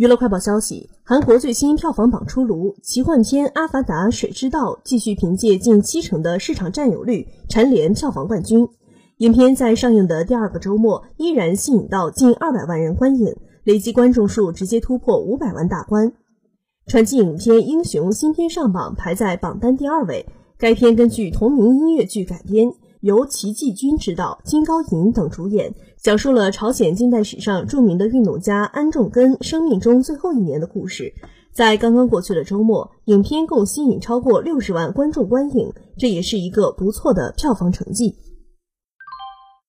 娱乐快报消息：韩国最新票房榜出炉，奇幻片《阿凡达：水之道》继续凭借近七成的市场占有率蝉联票房冠军。影片在上映的第二个周末依然吸引到近二百万人观影，累计观众数直接突破五百万大关。传记影片《英雄》新片上榜，排在榜单第二位。该片根据同名音乐剧改编。由齐继军执导，金高银等主演，讲述了朝鲜近代史上著名的运动家安重根生命中最后一年的故事。在刚刚过去的周末，影片共吸引超过六十万观众观影，这也是一个不错的票房成绩。